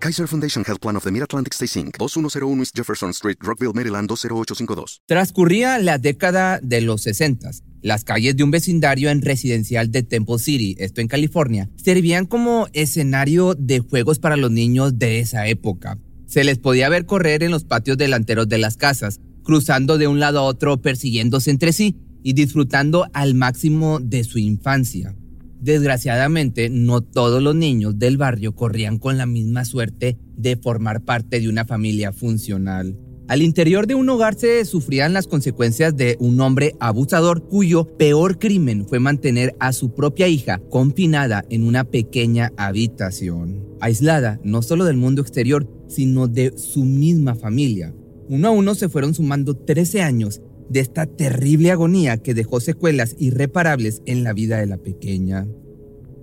Kaiser Foundation Health Plan of the Mid-Atlantic Stay Inc., 2101 East Jefferson Street, Rockville, Maryland 20852. Transcurría la década de los 60. Las calles de un vecindario en residencial de Temple City, esto en California, servían como escenario de juegos para los niños de esa época. Se les podía ver correr en los patios delanteros de las casas, cruzando de un lado a otro, persiguiéndose entre sí y disfrutando al máximo de su infancia. Desgraciadamente, no todos los niños del barrio corrían con la misma suerte de formar parte de una familia funcional. Al interior de un hogar se sufrían las consecuencias de un hombre abusador cuyo peor crimen fue mantener a su propia hija confinada en una pequeña habitación, aislada no solo del mundo exterior, sino de su misma familia. Uno a uno se fueron sumando 13 años de esta terrible agonía que dejó secuelas irreparables en la vida de la pequeña.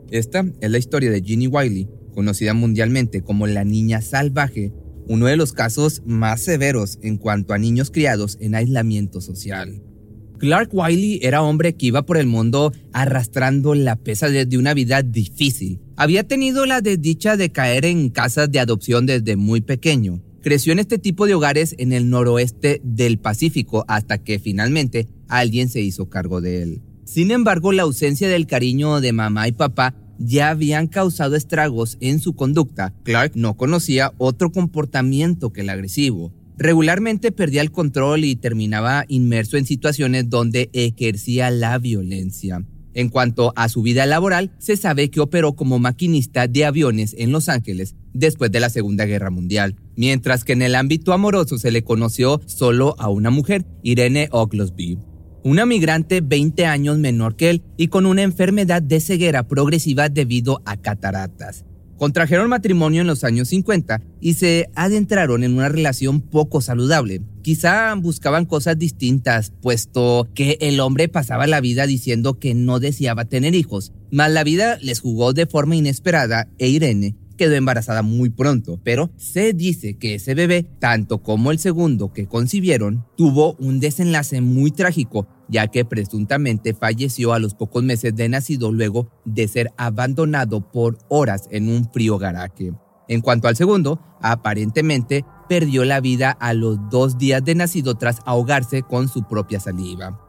Esta es la historia de Ginny Wiley, conocida mundialmente como la niña salvaje, uno de los casos más severos en cuanto a niños criados en aislamiento social. Clark Wiley era hombre que iba por el mundo arrastrando la pesa de una vida difícil. Había tenido la desdicha de caer en casas de adopción desde muy pequeño. Creció en este tipo de hogares en el noroeste del Pacífico hasta que finalmente alguien se hizo cargo de él. Sin embargo, la ausencia del cariño de mamá y papá ya habían causado estragos en su conducta. Clark no conocía otro comportamiento que el agresivo. Regularmente perdía el control y terminaba inmerso en situaciones donde ejercía la violencia. En cuanto a su vida laboral, se sabe que operó como maquinista de aviones en Los Ángeles después de la Segunda Guerra Mundial, mientras que en el ámbito amoroso se le conoció solo a una mujer, Irene Oglesby, una migrante 20 años menor que él y con una enfermedad de ceguera progresiva debido a cataratas. Contrajeron matrimonio en los años 50 y se adentraron en una relación poco saludable. Quizá buscaban cosas distintas, puesto que el hombre pasaba la vida diciendo que no deseaba tener hijos, mas la vida les jugó de forma inesperada e Irene quedó embarazada muy pronto, pero se dice que ese bebé, tanto como el segundo que concibieron, tuvo un desenlace muy trágico, ya que presuntamente falleció a los pocos meses de nacido luego de ser abandonado por horas en un frío garaje. En cuanto al segundo, aparentemente perdió la vida a los dos días de nacido tras ahogarse con su propia saliva.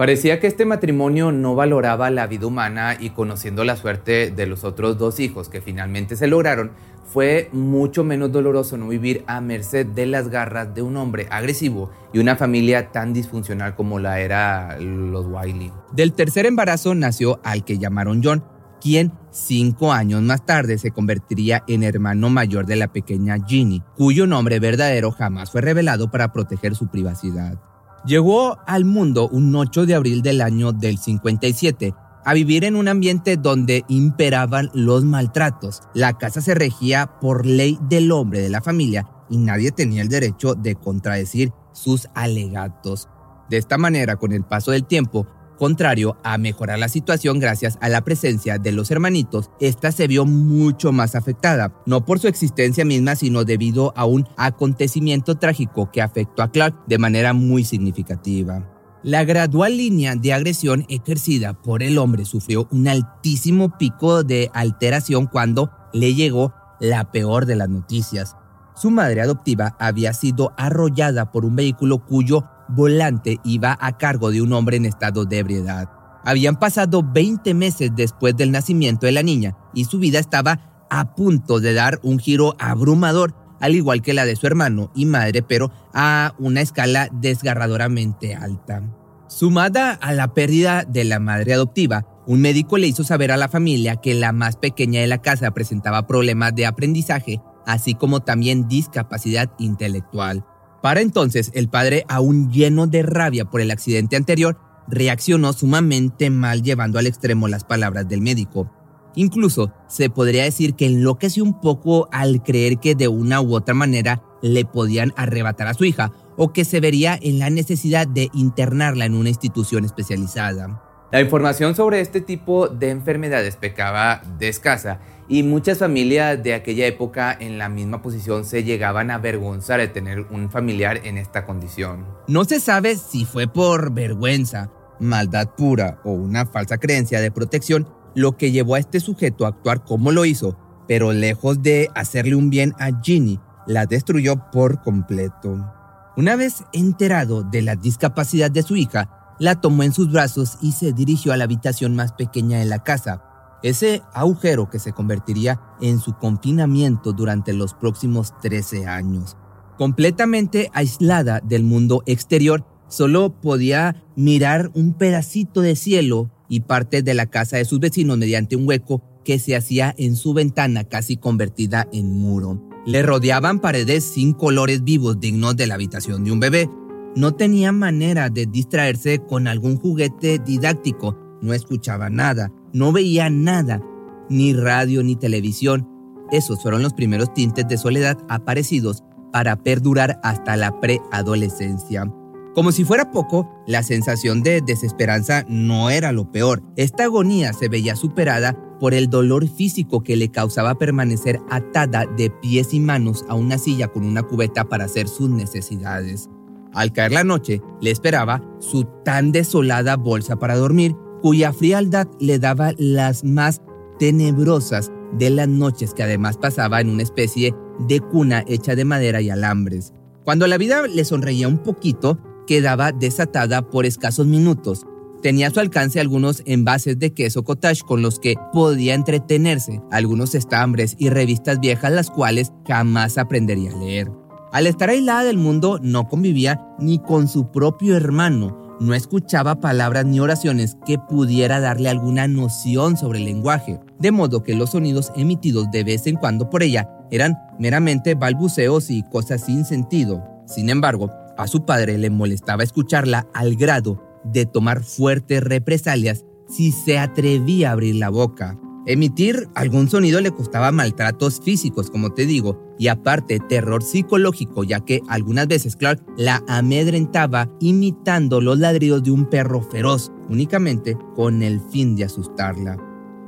Parecía que este matrimonio no valoraba la vida humana y conociendo la suerte de los otros dos hijos que finalmente se lograron, fue mucho menos doloroso no vivir a merced de las garras de un hombre agresivo y una familia tan disfuncional como la era los Wiley. Del tercer embarazo nació al que llamaron John, quien cinco años más tarde se convertiría en hermano mayor de la pequeña Ginny, cuyo nombre verdadero jamás fue revelado para proteger su privacidad. Llegó al mundo un 8 de abril del año del 57 a vivir en un ambiente donde imperaban los maltratos. La casa se regía por ley del hombre de la familia y nadie tenía el derecho de contradecir sus alegatos. De esta manera, con el paso del tiempo, contrario a mejorar la situación gracias a la presencia de los hermanitos, esta se vio mucho más afectada, no por su existencia misma, sino debido a un acontecimiento trágico que afectó a Clark de manera muy significativa. La gradual línea de agresión ejercida por el hombre sufrió un altísimo pico de alteración cuando le llegó la peor de las noticias. Su madre adoptiva había sido arrollada por un vehículo cuyo volante iba a cargo de un hombre en estado de ebriedad. Habían pasado 20 meses después del nacimiento de la niña y su vida estaba a punto de dar un giro abrumador, al igual que la de su hermano y madre, pero a una escala desgarradoramente alta. Sumada a la pérdida de la madre adoptiva, un médico le hizo saber a la familia que la más pequeña de la casa presentaba problemas de aprendizaje, así como también discapacidad intelectual. Para entonces, el padre, aún lleno de rabia por el accidente anterior, reaccionó sumamente mal llevando al extremo las palabras del médico. Incluso se podría decir que enloqueció un poco al creer que de una u otra manera le podían arrebatar a su hija o que se vería en la necesidad de internarla en una institución especializada. La información sobre este tipo de enfermedades pecaba de escasa y muchas familias de aquella época en la misma posición se llegaban a avergonzar de tener un familiar en esta condición. No se sabe si fue por vergüenza, maldad pura o una falsa creencia de protección lo que llevó a este sujeto a actuar como lo hizo, pero lejos de hacerle un bien a Ginny, la destruyó por completo. Una vez enterado de la discapacidad de su hija, la tomó en sus brazos y se dirigió a la habitación más pequeña de la casa, ese agujero que se convertiría en su confinamiento durante los próximos 13 años. Completamente aislada del mundo exterior, solo podía mirar un pedacito de cielo y parte de la casa de sus vecinos mediante un hueco que se hacía en su ventana casi convertida en muro. Le rodeaban paredes sin colores vivos dignos de la habitación de un bebé, no tenía manera de distraerse con algún juguete didáctico, no escuchaba nada, no veía nada, ni radio ni televisión. Esos fueron los primeros tintes de soledad aparecidos para perdurar hasta la preadolescencia. Como si fuera poco, la sensación de desesperanza no era lo peor. Esta agonía se veía superada por el dolor físico que le causaba permanecer atada de pies y manos a una silla con una cubeta para hacer sus necesidades. Al caer la noche, le esperaba su tan desolada bolsa para dormir, cuya frialdad le daba las más tenebrosas de las noches que además pasaba en una especie de cuna hecha de madera y alambres. Cuando la vida le sonreía un poquito, quedaba desatada por escasos minutos. Tenía a su alcance algunos envases de queso cottage con los que podía entretenerse, algunos estambres y revistas viejas las cuales jamás aprendería a leer. Al estar aislada del mundo, no convivía ni con su propio hermano, no escuchaba palabras ni oraciones que pudiera darle alguna noción sobre el lenguaje, de modo que los sonidos emitidos de vez en cuando por ella eran meramente balbuceos y cosas sin sentido. Sin embargo, a su padre le molestaba escucharla al grado de tomar fuertes represalias si se atrevía a abrir la boca. Emitir algún sonido le costaba maltratos físicos, como te digo, y aparte terror psicológico, ya que algunas veces Clark la amedrentaba imitando los ladridos de un perro feroz, únicamente con el fin de asustarla.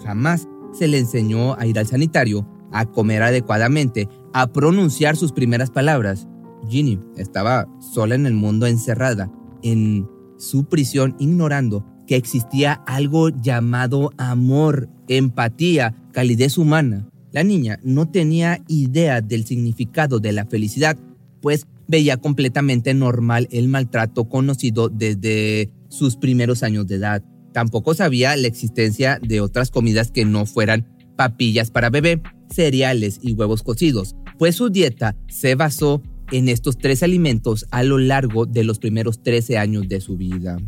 Jamás se le enseñó a ir al sanitario, a comer adecuadamente, a pronunciar sus primeras palabras. Ginny estaba sola en el mundo encerrada, en su prisión, ignorando que existía algo llamado amor, empatía, calidez humana. La niña no tenía idea del significado de la felicidad, pues veía completamente normal el maltrato conocido desde sus primeros años de edad. Tampoco sabía la existencia de otras comidas que no fueran papillas para bebé, cereales y huevos cocidos, pues su dieta se basó en estos tres alimentos a lo largo de los primeros 13 años de su vida.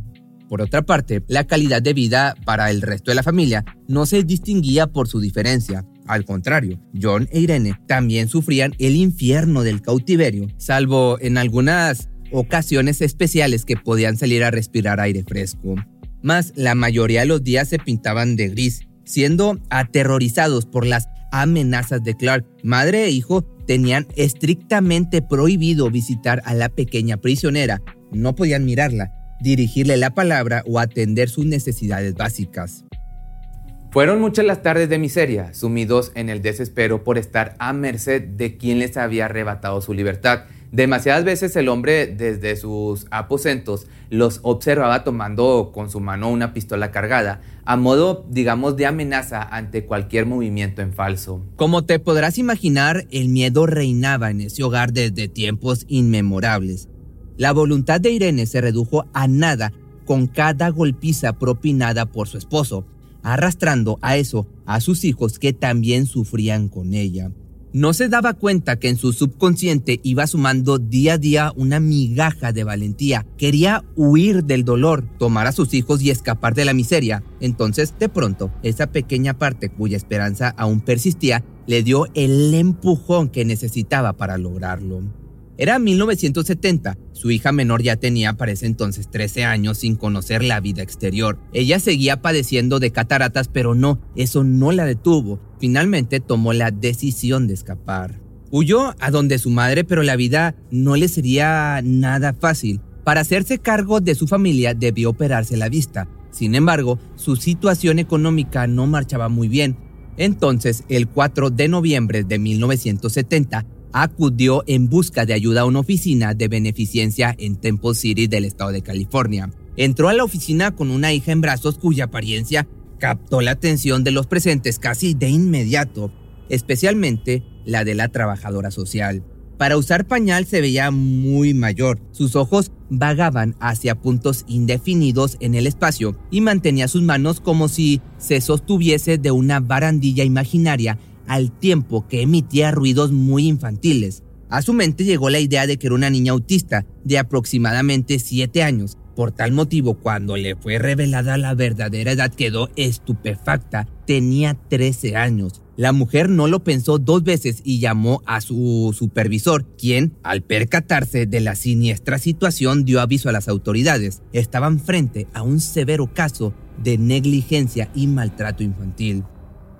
Por otra parte, la calidad de vida para el resto de la familia no se distinguía por su diferencia. Al contrario, John e Irene también sufrían el infierno del cautiverio, salvo en algunas ocasiones especiales que podían salir a respirar aire fresco. Mas la mayoría de los días se pintaban de gris, siendo aterrorizados por las amenazas de Clark. Madre e hijo tenían estrictamente prohibido visitar a la pequeña prisionera, no podían mirarla, dirigirle la palabra o atender sus necesidades básicas. Fueron muchas las tardes de miseria, sumidos en el desespero por estar a merced de quien les había arrebatado su libertad. Demasiadas veces el hombre desde sus aposentos los observaba tomando con su mano una pistola cargada, a modo, digamos, de amenaza ante cualquier movimiento en falso. Como te podrás imaginar, el miedo reinaba en ese hogar desde tiempos inmemorables. La voluntad de Irene se redujo a nada con cada golpiza propinada por su esposo, arrastrando a eso a sus hijos que también sufrían con ella. No se daba cuenta que en su subconsciente iba sumando día a día una migaja de valentía. Quería huir del dolor, tomar a sus hijos y escapar de la miseria. Entonces, de pronto, esa pequeña parte cuya esperanza aún persistía le dio el empujón que necesitaba para lograrlo. Era 1970. Su hija menor ya tenía para ese entonces 13 años sin conocer la vida exterior. Ella seguía padeciendo de cataratas, pero no, eso no la detuvo. Finalmente tomó la decisión de escapar. Huyó a donde su madre, pero la vida no le sería nada fácil. Para hacerse cargo de su familia debió operarse la vista. Sin embargo, su situación económica no marchaba muy bien. Entonces, el 4 de noviembre de 1970, acudió en busca de ayuda a una oficina de beneficencia en Temple City del estado de California. Entró a la oficina con una hija en brazos cuya apariencia captó la atención de los presentes casi de inmediato, especialmente la de la trabajadora social. Para usar pañal se veía muy mayor. Sus ojos vagaban hacia puntos indefinidos en el espacio y mantenía sus manos como si se sostuviese de una barandilla imaginaria al tiempo que emitía ruidos muy infantiles. A su mente llegó la idea de que era una niña autista de aproximadamente 7 años. Por tal motivo, cuando le fue revelada la verdadera edad, quedó estupefacta. Tenía 13 años. La mujer no lo pensó dos veces y llamó a su supervisor, quien, al percatarse de la siniestra situación, dio aviso a las autoridades. Estaban frente a un severo caso de negligencia y maltrato infantil.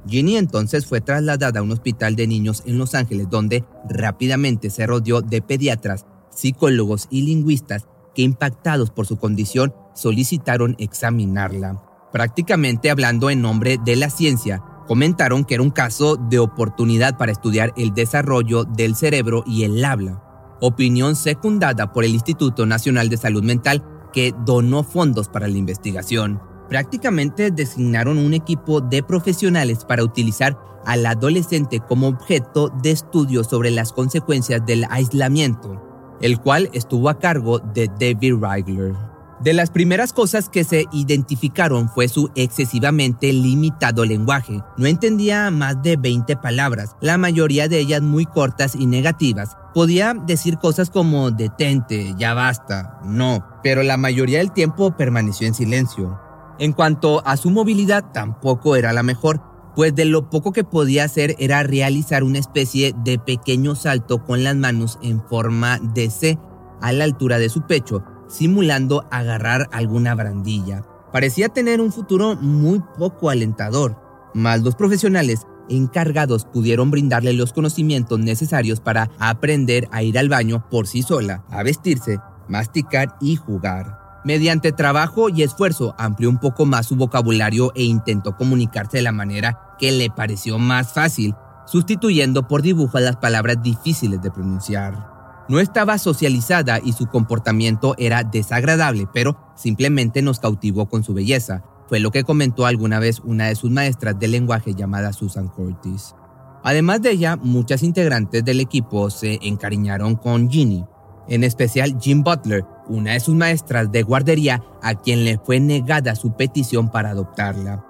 Ginny entonces fue trasladada a un hospital de niños en Los Ángeles, donde rápidamente se rodeó de pediatras, psicólogos y lingüistas que, impactados por su condición, solicitaron examinarla. Prácticamente hablando en nombre de la ciencia, comentaron que era un caso de oportunidad para estudiar el desarrollo del cerebro y el habla, opinión secundada por el Instituto Nacional de Salud Mental que donó fondos para la investigación. Prácticamente designaron un equipo de profesionales para utilizar al adolescente como objeto de estudio sobre las consecuencias del aislamiento, el cual estuvo a cargo de David Reigler. De las primeras cosas que se identificaron fue su excesivamente limitado lenguaje. No entendía más de 20 palabras, la mayoría de ellas muy cortas y negativas. Podía decir cosas como detente, ya basta, no, pero la mayoría del tiempo permaneció en silencio. En cuanto a su movilidad, tampoco era la mejor, pues de lo poco que podía hacer era realizar una especie de pequeño salto con las manos en forma de C a la altura de su pecho, simulando agarrar alguna brandilla. Parecía tener un futuro muy poco alentador, mas los profesionales encargados pudieron brindarle los conocimientos necesarios para aprender a ir al baño por sí sola, a vestirse, masticar y jugar. Mediante trabajo y esfuerzo amplió un poco más su vocabulario e intentó comunicarse de la manera que le pareció más fácil, sustituyendo por dibujo las palabras difíciles de pronunciar. No estaba socializada y su comportamiento era desagradable, pero simplemente nos cautivó con su belleza. Fue lo que comentó alguna vez una de sus maestras de lenguaje llamada Susan Curtis. Además de ella, muchas integrantes del equipo se encariñaron con Ginny, en especial Jim Butler, una de sus maestras de guardería a quien le fue negada su petición para adoptarla.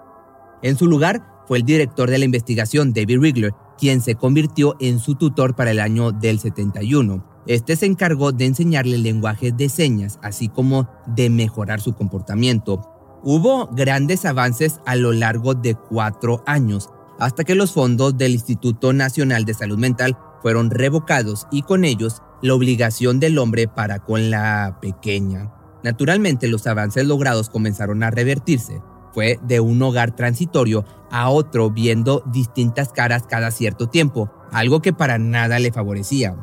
En su lugar fue el director de la investigación David Rigler, quien se convirtió en su tutor para el año del 71. Este se encargó de enseñarle el lenguaje de señas, así como de mejorar su comportamiento. Hubo grandes avances a lo largo de cuatro años, hasta que los fondos del Instituto Nacional de Salud Mental fueron revocados y con ellos la obligación del hombre para con la pequeña. Naturalmente los avances logrados comenzaron a revertirse. Fue de un hogar transitorio a otro viendo distintas caras cada cierto tiempo, algo que para nada le favorecía.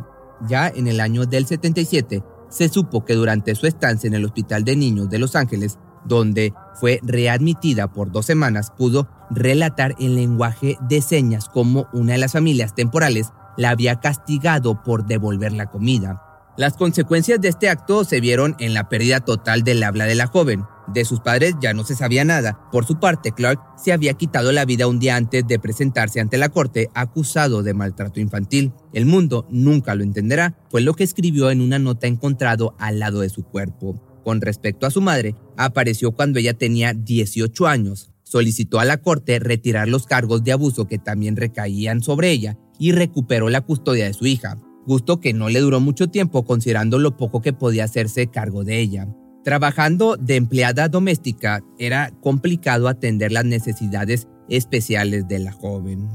Ya en el año del 77, se supo que durante su estancia en el Hospital de Niños de Los Ángeles, donde fue readmitida por dos semanas, pudo relatar en lenguaje de señas cómo una de las familias temporales la había castigado por devolver la comida. Las consecuencias de este acto se vieron en la pérdida total del habla de la joven. De sus padres ya no se sabía nada. Por su parte, Clark se había quitado la vida un día antes de presentarse ante la corte acusado de maltrato infantil. El mundo nunca lo entenderá, fue lo que escribió en una nota encontrado al lado de su cuerpo. Con respecto a su madre, apareció cuando ella tenía 18 años. Solicitó a la corte retirar los cargos de abuso que también recaían sobre ella y recuperó la custodia de su hija gusto que no le duró mucho tiempo considerando lo poco que podía hacerse cargo de ella. Trabajando de empleada doméstica era complicado atender las necesidades especiales de la joven.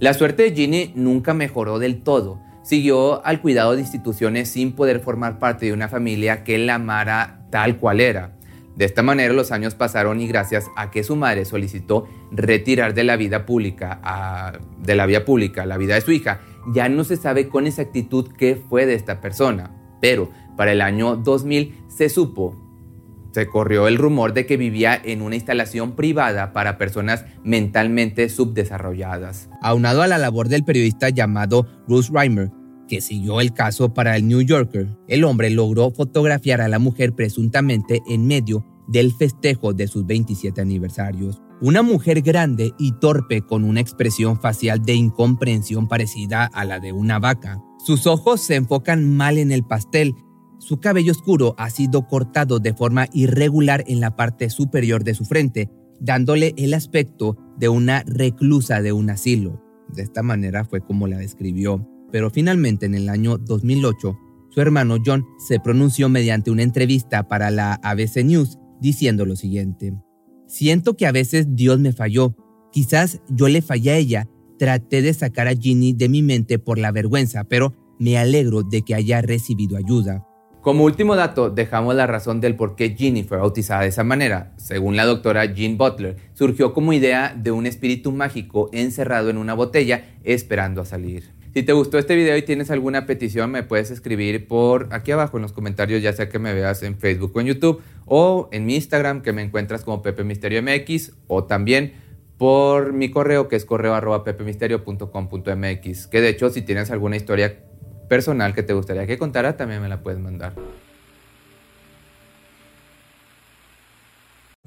La suerte de Ginny nunca mejoró del todo. Siguió al cuidado de instituciones sin poder formar parte de una familia que la amara tal cual era. De esta manera los años pasaron y gracias a que su madre solicitó retirar de la vida pública, de la vida pública la vida de su hija, ya no se sabe con exactitud qué fue de esta persona, pero para el año 2000 se supo, se corrió el rumor de que vivía en una instalación privada para personas mentalmente subdesarrolladas. Aunado a la labor del periodista llamado Bruce Reimer, que siguió el caso para el New Yorker, el hombre logró fotografiar a la mujer presuntamente en medio del festejo de sus 27 aniversarios. Una mujer grande y torpe con una expresión facial de incomprensión parecida a la de una vaca. Sus ojos se enfocan mal en el pastel su cabello oscuro ha sido cortado de forma irregular en la parte superior de su frente, dándole el aspecto de una reclusa de un asilo. De esta manera fue como la describió. Pero finalmente en el año 2008, su hermano John se pronunció mediante una entrevista para la ABC News diciendo lo siguiente. Siento que a veces Dios me falló. Quizás yo le fallé a ella. Traté de sacar a Ginny de mi mente por la vergüenza, pero me alegro de que haya recibido ayuda. Como último dato, dejamos la razón del por qué Ginny fue bautizada de esa manera. Según la doctora Jean Butler, surgió como idea de un espíritu mágico encerrado en una botella esperando a salir. Si te gustó este video y tienes alguna petición, me puedes escribir por aquí abajo en los comentarios, ya sea que me veas en Facebook o en YouTube, o en mi Instagram, que me encuentras como Pepe Misterio MX, o también por mi correo, que es correo arroba pepemisterio.com.mx. Que de hecho, si tienes alguna historia personal que te gustaría que contara, también me la puedes mandar.